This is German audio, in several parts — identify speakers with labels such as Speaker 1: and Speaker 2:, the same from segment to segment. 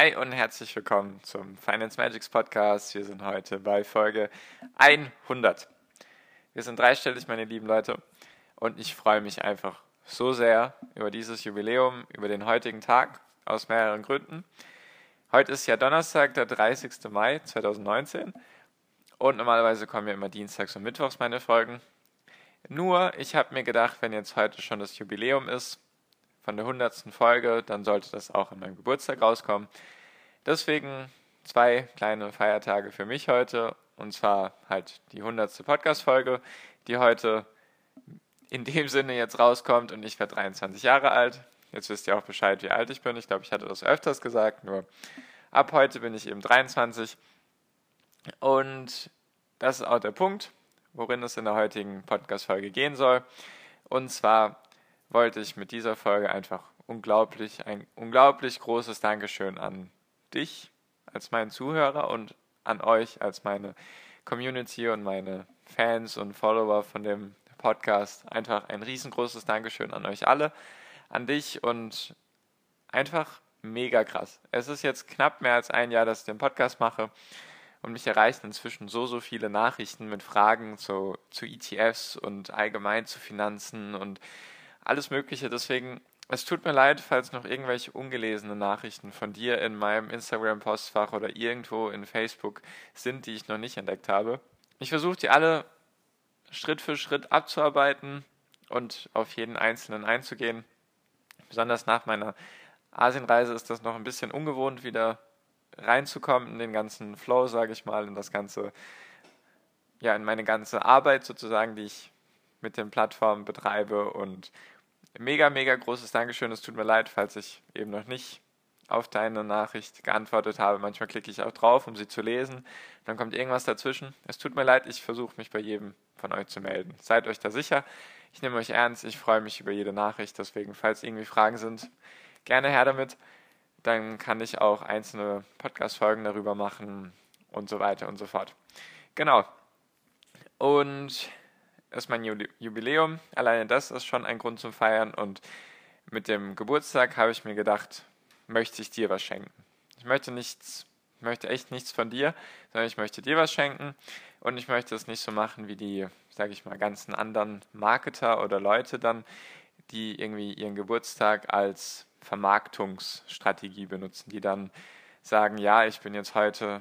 Speaker 1: Hi und herzlich willkommen zum Finance Magics Podcast. Wir sind heute bei Folge 100. Wir sind dreistellig, meine lieben Leute, und ich freue mich einfach so sehr über dieses Jubiläum, über den heutigen Tag aus mehreren Gründen. Heute ist ja Donnerstag, der 30. Mai 2019 und normalerweise kommen ja immer Dienstags und Mittwochs meine Folgen. Nur, ich habe mir gedacht, wenn jetzt heute schon das Jubiläum ist, von der 100. Folge, dann sollte das auch an meinem Geburtstag rauskommen. Deswegen zwei kleine Feiertage für mich heute. Und zwar halt die 100. Podcast-Folge, die heute in dem Sinne jetzt rauskommt. Und ich werde 23 Jahre alt. Jetzt wisst ihr auch Bescheid, wie alt ich bin. Ich glaube, ich hatte das öfters gesagt. Nur ab heute bin ich eben 23. Und das ist auch der Punkt, worin es in der heutigen Podcast-Folge gehen soll. Und zwar wollte ich mit dieser Folge einfach unglaublich, ein unglaublich großes Dankeschön an dich als meinen Zuhörer und an euch als meine Community und meine Fans und Follower von dem Podcast. Einfach ein riesengroßes Dankeschön an euch alle, an dich und einfach mega krass. Es ist jetzt knapp mehr als ein Jahr, dass ich den Podcast mache und mich erreichen inzwischen so, so viele Nachrichten mit Fragen zu, zu ETFs und allgemein zu Finanzen und alles Mögliche. Deswegen, es tut mir leid, falls noch irgendwelche ungelesene Nachrichten von dir in meinem Instagram-Postfach oder irgendwo in Facebook sind, die ich noch nicht entdeckt habe. Ich versuche die alle Schritt für Schritt abzuarbeiten und auf jeden einzelnen einzugehen. Besonders nach meiner Asienreise ist das noch ein bisschen ungewohnt, wieder reinzukommen in den ganzen Flow, sage ich mal, in das ganze, ja, in meine ganze Arbeit sozusagen, die ich mit den Plattformen betreibe und mega, mega großes Dankeschön. Es tut mir leid, falls ich eben noch nicht auf deine Nachricht geantwortet habe. Manchmal klicke ich auch drauf, um sie zu lesen. Dann kommt irgendwas dazwischen. Es tut mir leid, ich versuche mich bei jedem von euch zu melden. Seid euch da sicher. Ich nehme euch ernst. Ich freue mich über jede Nachricht. Deswegen, falls irgendwie Fragen sind, gerne her damit. Dann kann ich auch einzelne Podcast-Folgen darüber machen und so weiter und so fort. Genau. Und ist mein Jubiläum. Alleine das ist schon ein Grund zum Feiern. Und mit dem Geburtstag habe ich mir gedacht, möchte ich dir was schenken. Ich möchte nichts, möchte echt nichts von dir, sondern ich möchte dir was schenken. Und ich möchte es nicht so machen wie die, sage ich mal, ganzen anderen Marketer oder Leute dann, die irgendwie ihren Geburtstag als Vermarktungsstrategie benutzen, die dann sagen, ja, ich bin jetzt heute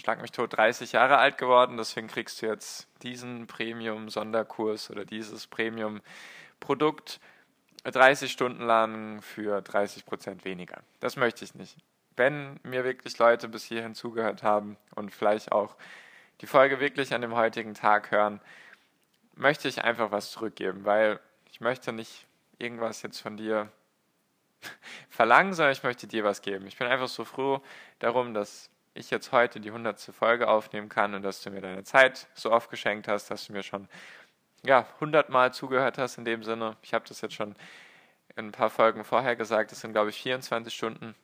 Speaker 1: schlag mich tot, 30 Jahre alt geworden, deswegen kriegst du jetzt diesen Premium-Sonderkurs oder dieses Premium-Produkt 30 Stunden lang für 30 Prozent weniger. Das möchte ich nicht. Wenn mir wirklich Leute bis hierhin zugehört haben und vielleicht auch die Folge wirklich an dem heutigen Tag hören, möchte ich einfach was zurückgeben, weil ich möchte nicht irgendwas jetzt von dir verlangen, sondern ich möchte dir was geben. Ich bin einfach so froh darum, dass ich jetzt heute die hundertste Folge aufnehmen kann und dass du mir deine Zeit so oft geschenkt hast, dass du mir schon ja, hundertmal zugehört hast in dem Sinne. Ich habe das jetzt schon in ein paar Folgen vorher gesagt. Das sind, glaube ich, 24 Stunden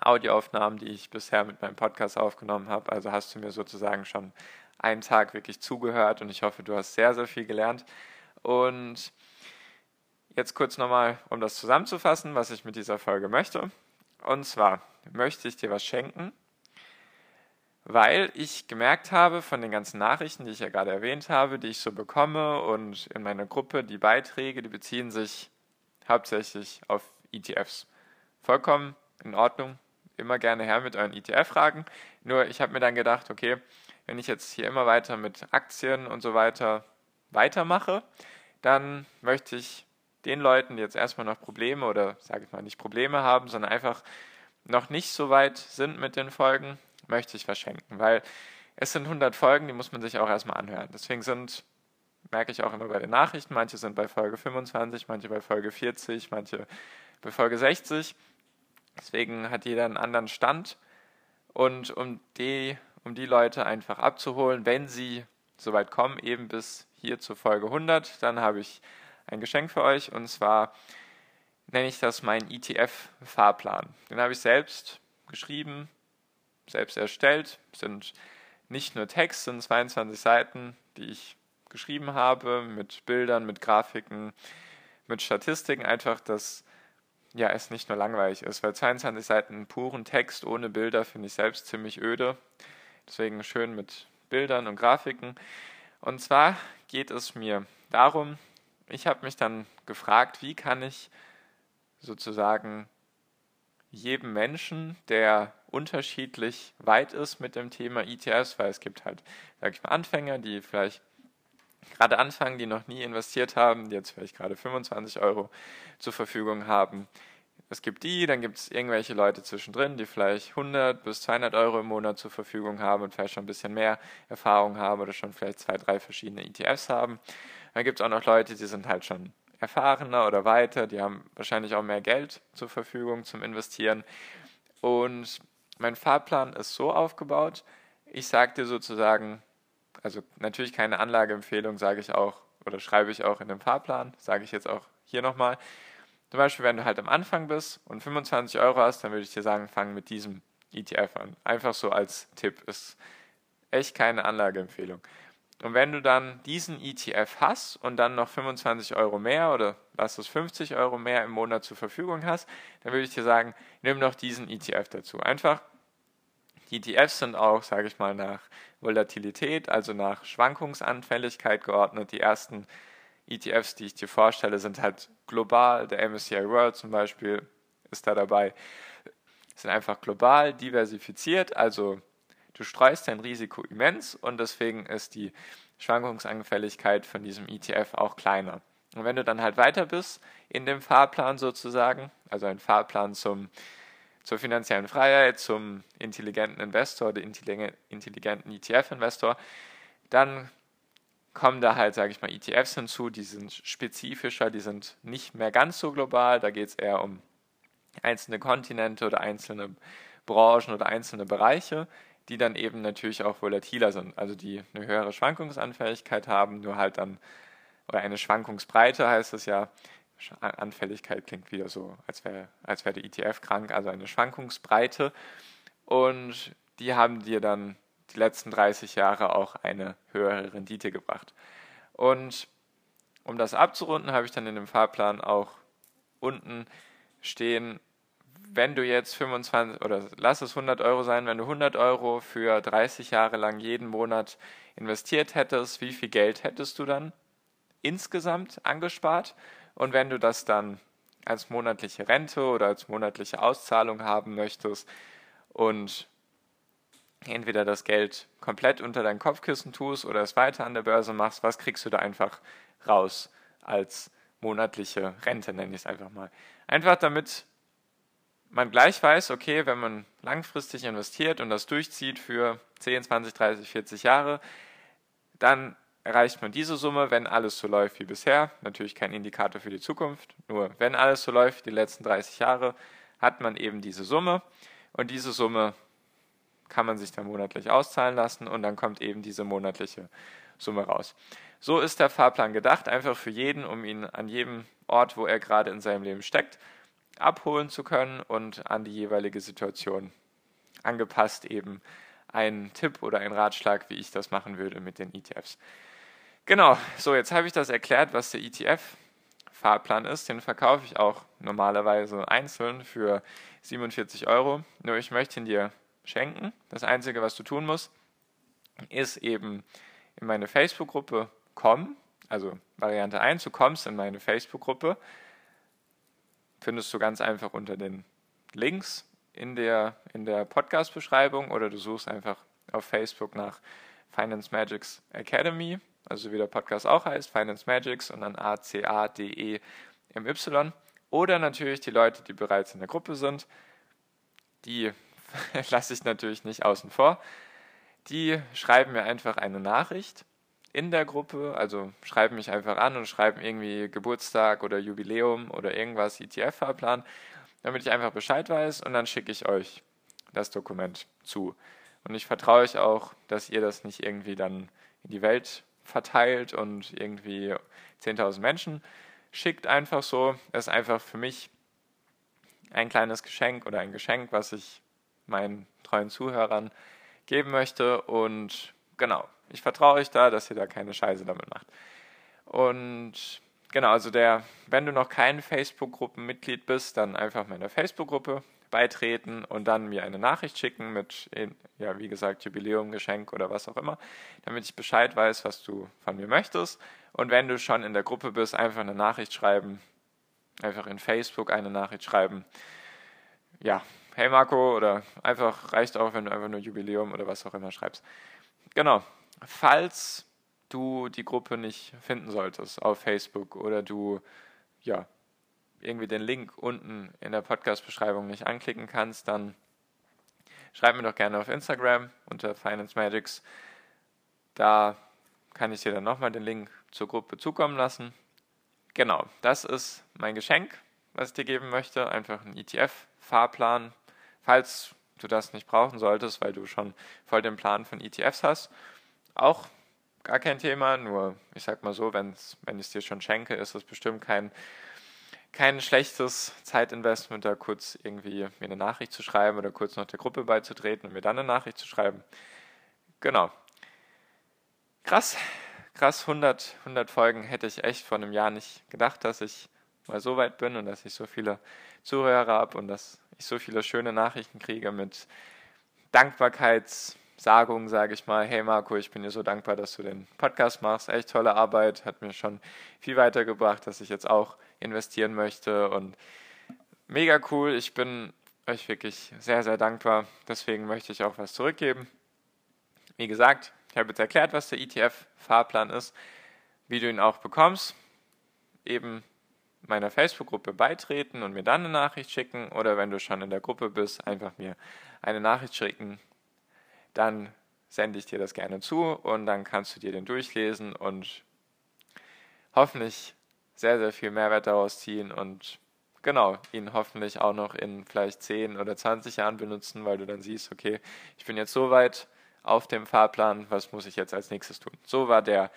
Speaker 1: Audioaufnahmen, die ich bisher mit meinem Podcast aufgenommen habe. Also hast du mir sozusagen schon einen Tag wirklich zugehört und ich hoffe, du hast sehr, sehr viel gelernt. Und jetzt kurz nochmal, um das zusammenzufassen, was ich mit dieser Folge möchte. Und zwar möchte ich dir was schenken weil ich gemerkt habe von den ganzen Nachrichten, die ich ja gerade erwähnt habe, die ich so bekomme und in meiner Gruppe, die Beiträge, die beziehen sich hauptsächlich auf ETFs. Vollkommen in Ordnung, immer gerne her mit euren ETF-Fragen. Nur ich habe mir dann gedacht, okay, wenn ich jetzt hier immer weiter mit Aktien und so weiter weitermache, dann möchte ich den Leuten, die jetzt erstmal noch Probleme oder sage ich mal nicht Probleme haben, sondern einfach noch nicht so weit sind mit den Folgen, möchte ich verschenken, weil es sind 100 Folgen, die muss man sich auch erstmal anhören. Deswegen sind, merke ich auch immer bei den Nachrichten, manche sind bei Folge 25, manche bei Folge 40, manche bei Folge 60. Deswegen hat jeder einen anderen Stand. Und um die, um die Leute einfach abzuholen, wenn sie soweit kommen, eben bis hier zur Folge 100, dann habe ich ein Geschenk für euch. Und zwar nenne ich das meinen ETF-Fahrplan. Den habe ich selbst geschrieben, selbst erstellt. Sind nicht nur Text, sind 22 Seiten, die ich geschrieben habe, mit Bildern, mit Grafiken, mit Statistiken, einfach, dass ja, es nicht nur langweilig ist, weil 22 Seiten puren Text ohne Bilder finde ich selbst ziemlich öde. Deswegen schön mit Bildern und Grafiken. Und zwar geht es mir darum, ich habe mich dann gefragt, wie kann ich sozusagen jedem Menschen, der unterschiedlich weit ist mit dem Thema ETFs, weil es gibt halt, sag ich mal, Anfänger, die vielleicht gerade anfangen, die noch nie investiert haben, die jetzt vielleicht gerade 25 Euro zur Verfügung haben. Es gibt die, dann gibt es irgendwelche Leute zwischendrin, die vielleicht 100 bis 200 Euro im Monat zur Verfügung haben und vielleicht schon ein bisschen mehr Erfahrung haben oder schon vielleicht zwei, drei verschiedene ETFs haben. Dann gibt es auch noch Leute, die sind halt schon erfahrener oder weiter, die haben wahrscheinlich auch mehr Geld zur Verfügung zum Investieren. Und mein Fahrplan ist so aufgebaut, ich sage dir sozusagen, also natürlich keine Anlageempfehlung, sage ich auch oder schreibe ich auch in dem Fahrplan, sage ich jetzt auch hier nochmal. Zum Beispiel, wenn du halt am Anfang bist und 25 Euro hast, dann würde ich dir sagen, fang mit diesem ETF an. Einfach so als Tipp. Ist echt keine Anlageempfehlung. Und wenn du dann diesen ETF hast und dann noch 25 Euro mehr oder lass es 50 Euro mehr im Monat zur Verfügung hast, dann würde ich dir sagen, nimm noch diesen ETF dazu. Einfach, die ETFs sind auch, sage ich mal, nach Volatilität, also nach Schwankungsanfälligkeit geordnet. Die ersten ETFs, die ich dir vorstelle, sind halt global. Der MSCI World zum Beispiel ist da dabei. Sind einfach global diversifiziert, also Du streust dein Risiko immens und deswegen ist die Schwankungsanfälligkeit von diesem ETF auch kleiner. Und wenn du dann halt weiter bist in dem Fahrplan sozusagen, also ein Fahrplan zum, zur finanziellen Freiheit, zum intelligenten Investor oder intelligenten ETF-Investor, dann kommen da halt, sage ich mal, ETFs hinzu, die sind spezifischer, die sind nicht mehr ganz so global, da geht es eher um einzelne Kontinente oder einzelne Branchen oder einzelne Bereiche die dann eben natürlich auch volatiler sind, also die eine höhere Schwankungsanfälligkeit haben, nur halt dann, oder eine Schwankungsbreite heißt es ja, Anfälligkeit klingt wieder so, als wäre als wär der ETF krank, also eine Schwankungsbreite. Und die haben dir dann die letzten 30 Jahre auch eine höhere Rendite gebracht. Und um das abzurunden, habe ich dann in dem Fahrplan auch unten stehen, wenn du jetzt 25 oder lass es 100 Euro sein, wenn du 100 Euro für 30 Jahre lang jeden Monat investiert hättest, wie viel Geld hättest du dann insgesamt angespart? Und wenn du das dann als monatliche Rente oder als monatliche Auszahlung haben möchtest und entweder das Geld komplett unter dein Kopfkissen tust oder es weiter an der Börse machst, was kriegst du da einfach raus als monatliche Rente, nenne ich es einfach mal. Einfach damit man gleich weiß, okay, wenn man langfristig investiert und das durchzieht für 10, 20, 30, 40 Jahre, dann erreicht man diese Summe, wenn alles so läuft wie bisher. Natürlich kein Indikator für die Zukunft, nur wenn alles so läuft, die letzten 30 Jahre, hat man eben diese Summe und diese Summe kann man sich dann monatlich auszahlen lassen und dann kommt eben diese monatliche Summe raus. So ist der Fahrplan gedacht, einfach für jeden, um ihn an jedem Ort, wo er gerade in seinem Leben steckt, abholen zu können und an die jeweilige Situation angepasst eben ein Tipp oder ein Ratschlag, wie ich das machen würde mit den ETFs. Genau, so jetzt habe ich das erklärt, was der ETF-Fahrplan ist. Den verkaufe ich auch normalerweise einzeln für 47 Euro. Nur ich möchte ihn dir schenken. Das Einzige, was du tun musst, ist eben in meine Facebook-Gruppe kommen. Also Variante 1, du kommst in meine Facebook-Gruppe findest du ganz einfach unter den Links in der, in der Podcast-Beschreibung oder du suchst einfach auf Facebook nach Finance Magics Academy, also wie der Podcast auch heißt, Finance Magics und dann A-C-A-D-E-M-Y. Oder natürlich die Leute, die bereits in der Gruppe sind, die lasse ich natürlich nicht außen vor. Die schreiben mir einfach eine Nachricht in der Gruppe, also schreiben mich einfach an und schreiben irgendwie Geburtstag oder Jubiläum oder irgendwas, ETF-Fahrplan. damit ich einfach Bescheid weiß und dann schicke ich euch das Dokument zu. Und ich vertraue euch auch, dass ihr das nicht irgendwie dann in die Welt verteilt und irgendwie 10.000 Menschen schickt einfach so. Das ist einfach für mich ein kleines Geschenk oder ein Geschenk, was ich meinen treuen Zuhörern geben möchte. Und genau, ich vertraue euch da, dass ihr da keine Scheiße damit macht. Und genau, also der, wenn du noch kein Facebook-Gruppenmitglied bist, dann einfach meiner Facebook-Gruppe beitreten und dann mir eine Nachricht schicken mit, ja, wie gesagt, Jubiläum, Geschenk oder was auch immer, damit ich Bescheid weiß, was du von mir möchtest. Und wenn du schon in der Gruppe bist, einfach eine Nachricht schreiben, einfach in Facebook eine Nachricht schreiben. Ja, hey Marco, oder einfach reicht auch, wenn du einfach nur Jubiläum oder was auch immer schreibst. Genau. Falls du die Gruppe nicht finden solltest auf Facebook oder du ja irgendwie den Link unten in der Podcast-Beschreibung nicht anklicken kannst, dann schreib mir doch gerne auf Instagram unter Finance Magics. Da kann ich dir dann nochmal den Link zur Gruppe zukommen lassen. Genau, das ist mein Geschenk, was ich dir geben möchte. Einfach ein ETF-Fahrplan, falls du das nicht brauchen solltest, weil du schon voll den Plan von ETFs hast. Auch gar kein Thema, nur ich sag mal so, wenn's, wenn ich es dir schon schenke, ist es bestimmt kein kein schlechtes Zeitinvestment, da kurz irgendwie mir eine Nachricht zu schreiben oder kurz noch der Gruppe beizutreten und mir dann eine Nachricht zu schreiben. Genau. Krass, krass, 100, 100 Folgen hätte ich echt vor einem Jahr nicht gedacht, dass ich mal so weit bin und dass ich so viele Zuhörer habe und dass ich so viele schöne Nachrichten kriege mit Dankbarkeits- Sagung, sage ich mal, hey Marco, ich bin dir so dankbar, dass du den Podcast machst. Echt tolle Arbeit, hat mir schon viel weitergebracht, dass ich jetzt auch investieren möchte und mega cool. Ich bin euch wirklich sehr, sehr dankbar. Deswegen möchte ich auch was zurückgeben. Wie gesagt, ich habe jetzt erklärt, was der ETF-Fahrplan ist, wie du ihn auch bekommst. Eben meiner Facebook-Gruppe beitreten und mir dann eine Nachricht schicken oder wenn du schon in der Gruppe bist, einfach mir eine Nachricht schicken, dann sende ich dir das gerne zu und dann kannst du dir den durchlesen und hoffentlich sehr, sehr viel Mehrwert daraus ziehen und genau, ihn hoffentlich auch noch in vielleicht 10 oder 20 Jahren benutzen, weil du dann siehst, okay, ich bin jetzt so weit auf dem Fahrplan, was muss ich jetzt als nächstes tun? So war der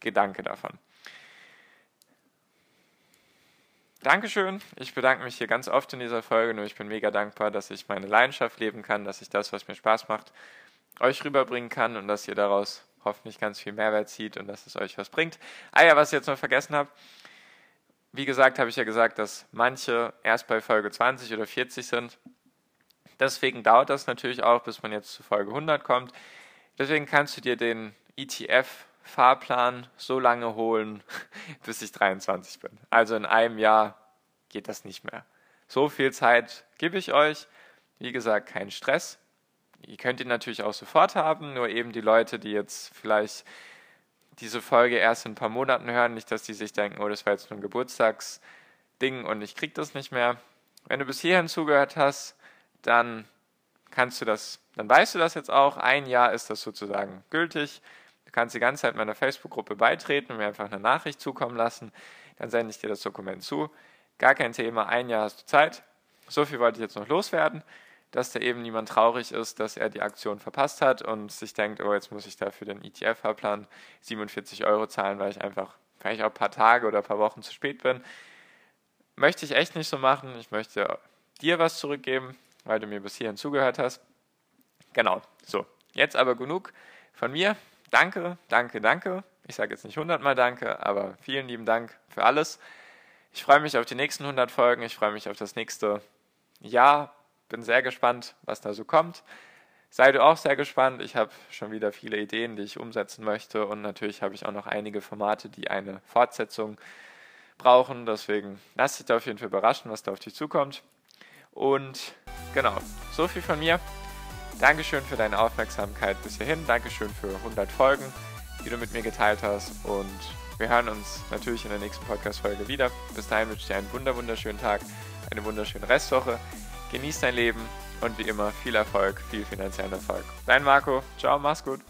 Speaker 1: Gedanke davon. Dankeschön. Ich bedanke mich hier ganz oft in dieser Folge, nur ich bin mega dankbar, dass ich meine Leidenschaft leben kann, dass ich das, was mir Spaß macht, euch rüberbringen kann und dass ihr daraus hoffentlich ganz viel Mehrwert zieht und dass es euch was bringt. Ah ja, was ich jetzt noch vergessen habe. Wie gesagt, habe ich ja gesagt, dass manche erst bei Folge 20 oder 40 sind. Deswegen dauert das natürlich auch, bis man jetzt zu Folge 100 kommt. Deswegen kannst du dir den ETF-Fahrplan so lange holen, bis ich 23 bin. Also in einem Jahr geht das nicht mehr. So viel Zeit gebe ich euch. Wie gesagt, kein Stress. Ihr könnt ihn natürlich auch sofort haben, nur eben die Leute, die jetzt vielleicht diese Folge erst in ein paar Monaten hören, nicht, dass die sich denken, oh, das war jetzt nur ein Geburtstagsding und ich krieg das nicht mehr. Wenn du bis hierhin zugehört hast, dann kannst du das, dann weißt du das jetzt auch. Ein Jahr ist das sozusagen gültig. Du kannst die ganze Zeit meiner Facebook-Gruppe beitreten und mir einfach eine Nachricht zukommen lassen. Dann sende ich dir das Dokument zu. Gar kein Thema, ein Jahr hast du Zeit. So viel wollte ich jetzt noch loswerden dass da eben niemand traurig ist, dass er die Aktion verpasst hat und sich denkt, oh, jetzt muss ich da für den ETF-Fahrplan 47 Euro zahlen, weil ich einfach vielleicht auch ein paar Tage oder ein paar Wochen zu spät bin. Möchte ich echt nicht so machen. Ich möchte dir was zurückgeben, weil du mir bis hierhin zugehört hast. Genau, so. Jetzt aber genug von mir. Danke, danke, danke. Ich sage jetzt nicht hundertmal danke, aber vielen lieben Dank für alles. Ich freue mich auf die nächsten 100 Folgen. Ich freue mich auf das nächste Jahr bin sehr gespannt, was da so kommt. Sei du auch sehr gespannt. Ich habe schon wieder viele Ideen, die ich umsetzen möchte. Und natürlich habe ich auch noch einige Formate, die eine Fortsetzung brauchen. Deswegen lass dich da auf jeden Fall überraschen, was da auf dich zukommt. Und genau, so viel von mir. Dankeschön für deine Aufmerksamkeit bis hierhin. Dankeschön für 100 Folgen, die du mit mir geteilt hast. Und wir hören uns natürlich in der nächsten Podcast-Folge wieder. Bis dahin wünsche ich dir einen wunderschönen Tag, eine wunderschöne Restwoche. Genieß dein Leben und wie immer viel Erfolg, viel finanziellen Erfolg. Dein Marco. Ciao, mach's gut.